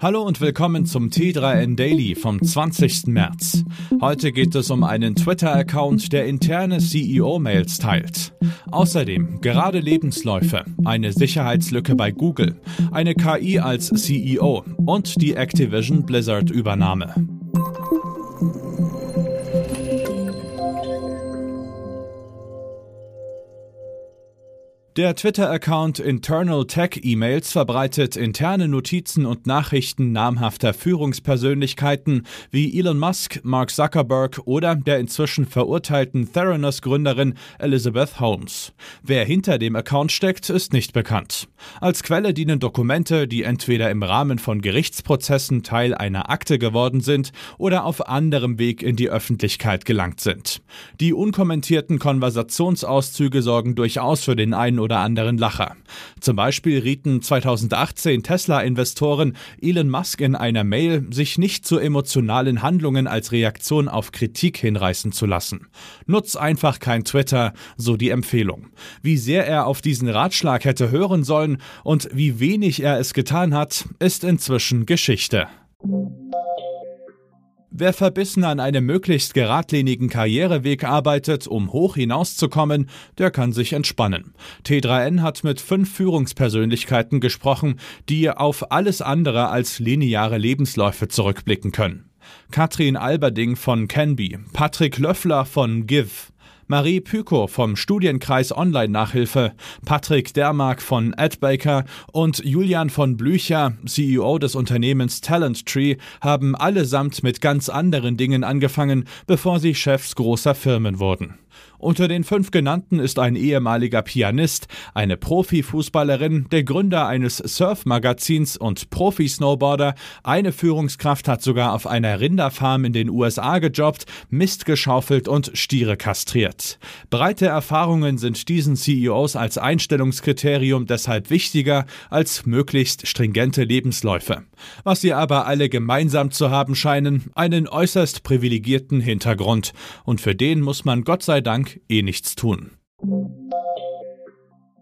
Hallo und willkommen zum T3N Daily vom 20. März. Heute geht es um einen Twitter-Account, der interne CEO-Mails teilt. Außerdem gerade Lebensläufe, eine Sicherheitslücke bei Google, eine KI als CEO und die Activision Blizzard-Übernahme. Der Twitter-Account Internal Tech Emails verbreitet interne Notizen und Nachrichten namhafter Führungspersönlichkeiten wie Elon Musk, Mark Zuckerberg oder der inzwischen verurteilten Theranos-Gründerin Elizabeth Holmes. Wer hinter dem Account steckt, ist nicht bekannt. Als Quelle dienen Dokumente, die entweder im Rahmen von Gerichtsprozessen Teil einer Akte geworden sind oder auf anderem Weg in die Öffentlichkeit gelangt sind. Die unkommentierten Konversationsauszüge sorgen durchaus für den einen oder anderen Lacher. Zum Beispiel rieten 2018 Tesla-Investoren Elon Musk in einer Mail, sich nicht zu emotionalen Handlungen als Reaktion auf Kritik hinreißen zu lassen. Nutz einfach kein Twitter, so die Empfehlung. Wie sehr er auf diesen Ratschlag hätte hören sollen und wie wenig er es getan hat, ist inzwischen Geschichte. Wer verbissen an einem möglichst geradlinigen Karriereweg arbeitet, um hoch hinauszukommen, der kann sich entspannen. T3N hat mit fünf Führungspersönlichkeiten gesprochen, die auf alles andere als lineare Lebensläufe zurückblicken können. Katrin Alberding von Canby, Patrick Löffler von Give, Marie Pyko vom Studienkreis Online-Nachhilfe, Patrick Dermark von AdBaker und Julian von Blücher, CEO des Unternehmens Talent Tree, haben allesamt mit ganz anderen Dingen angefangen, bevor sie Chefs großer Firmen wurden. Unter den fünf genannten ist ein ehemaliger Pianist, eine Profifußballerin, der Gründer eines Surf-Magazins und Profi-Snowboarder. Eine Führungskraft hat sogar auf einer Rinderfarm in den USA gejobbt, Mist geschaufelt und Stiere kastriert. Breite Erfahrungen sind diesen CEOs als Einstellungskriterium deshalb wichtiger als möglichst stringente Lebensläufe. Was sie aber alle gemeinsam zu haben scheinen, einen äußerst privilegierten Hintergrund. Und für den muss man Gott sei Dank eh nichts tun.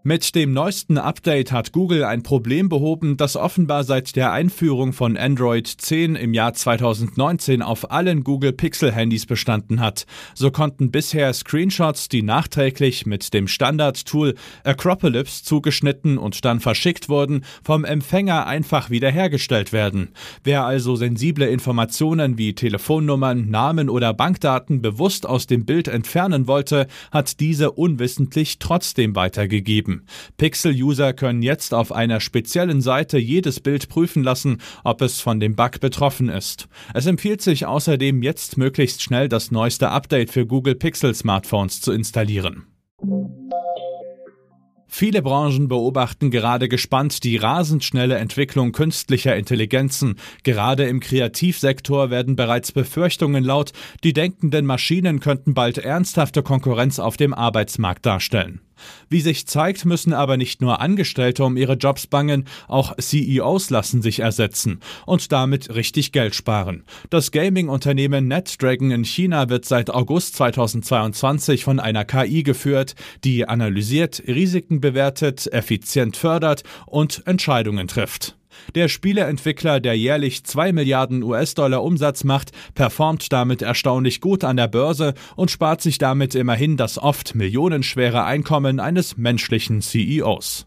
Mit dem neuesten Update hat Google ein Problem behoben, das offenbar seit der Einführung von Android 10 im Jahr 2019 auf allen Google Pixel Handys bestanden hat. So konnten bisher Screenshots, die nachträglich mit dem Standard-Tool Acropolis zugeschnitten und dann verschickt wurden, vom Empfänger einfach wiederhergestellt werden. Wer also sensible Informationen wie Telefonnummern, Namen oder Bankdaten bewusst aus dem Bild entfernen wollte, hat diese unwissentlich trotzdem weitergegeben. Pixel-User können jetzt auf einer speziellen Seite jedes Bild prüfen lassen, ob es von dem Bug betroffen ist. Es empfiehlt sich außerdem jetzt möglichst schnell das neueste Update für Google Pixel Smartphones zu installieren. Viele Branchen beobachten gerade gespannt die rasend schnelle Entwicklung künstlicher Intelligenzen. Gerade im Kreativsektor werden bereits Befürchtungen laut, die denkenden Maschinen könnten bald ernsthafte Konkurrenz auf dem Arbeitsmarkt darstellen. Wie sich zeigt, müssen aber nicht nur Angestellte um ihre Jobs bangen, auch CEOs lassen sich ersetzen und damit richtig Geld sparen. Das Gaming-Unternehmen NetDragon in China wird seit August 2022 von einer KI geführt, die analysiert, Risiken bewertet, effizient fördert und Entscheidungen trifft. Der Spieleentwickler, der jährlich 2 Milliarden US-Dollar Umsatz macht, performt damit erstaunlich gut an der Börse und spart sich damit immerhin das oft millionenschwere Einkommen eines menschlichen CEOs.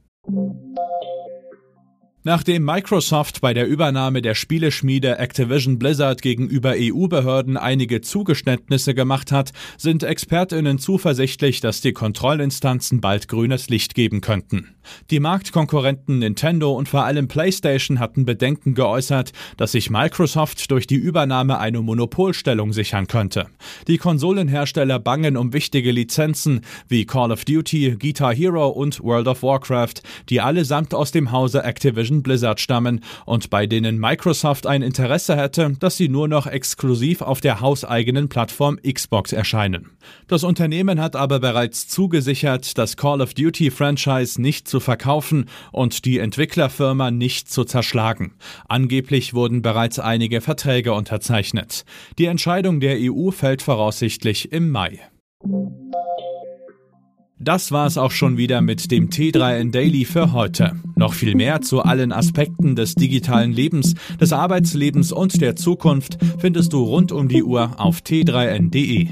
Nachdem Microsoft bei der Übernahme der Spieleschmiede Activision Blizzard gegenüber EU-Behörden einige Zugeständnisse gemacht hat, sind Expertinnen zuversichtlich, dass die Kontrollinstanzen bald grünes Licht geben könnten. Die Marktkonkurrenten Nintendo und vor allem PlayStation hatten Bedenken geäußert, dass sich Microsoft durch die Übernahme eine Monopolstellung sichern könnte. Die Konsolenhersteller bangen um wichtige Lizenzen wie Call of Duty, Guitar Hero und World of Warcraft, die allesamt aus dem Hause Activision Blizzard stammen und bei denen Microsoft ein Interesse hätte, dass sie nur noch exklusiv auf der hauseigenen Plattform Xbox erscheinen. Das Unternehmen hat aber bereits zugesichert, das Call of Duty Franchise nicht verkaufen und die Entwicklerfirma nicht zu zerschlagen. Angeblich wurden bereits einige Verträge unterzeichnet. Die Entscheidung der EU fällt voraussichtlich im Mai. Das war's auch schon wieder mit dem T3N Daily für heute. Noch viel mehr zu allen Aspekten des digitalen Lebens, des Arbeitslebens und der Zukunft findest du rund um die Uhr auf t3n.de.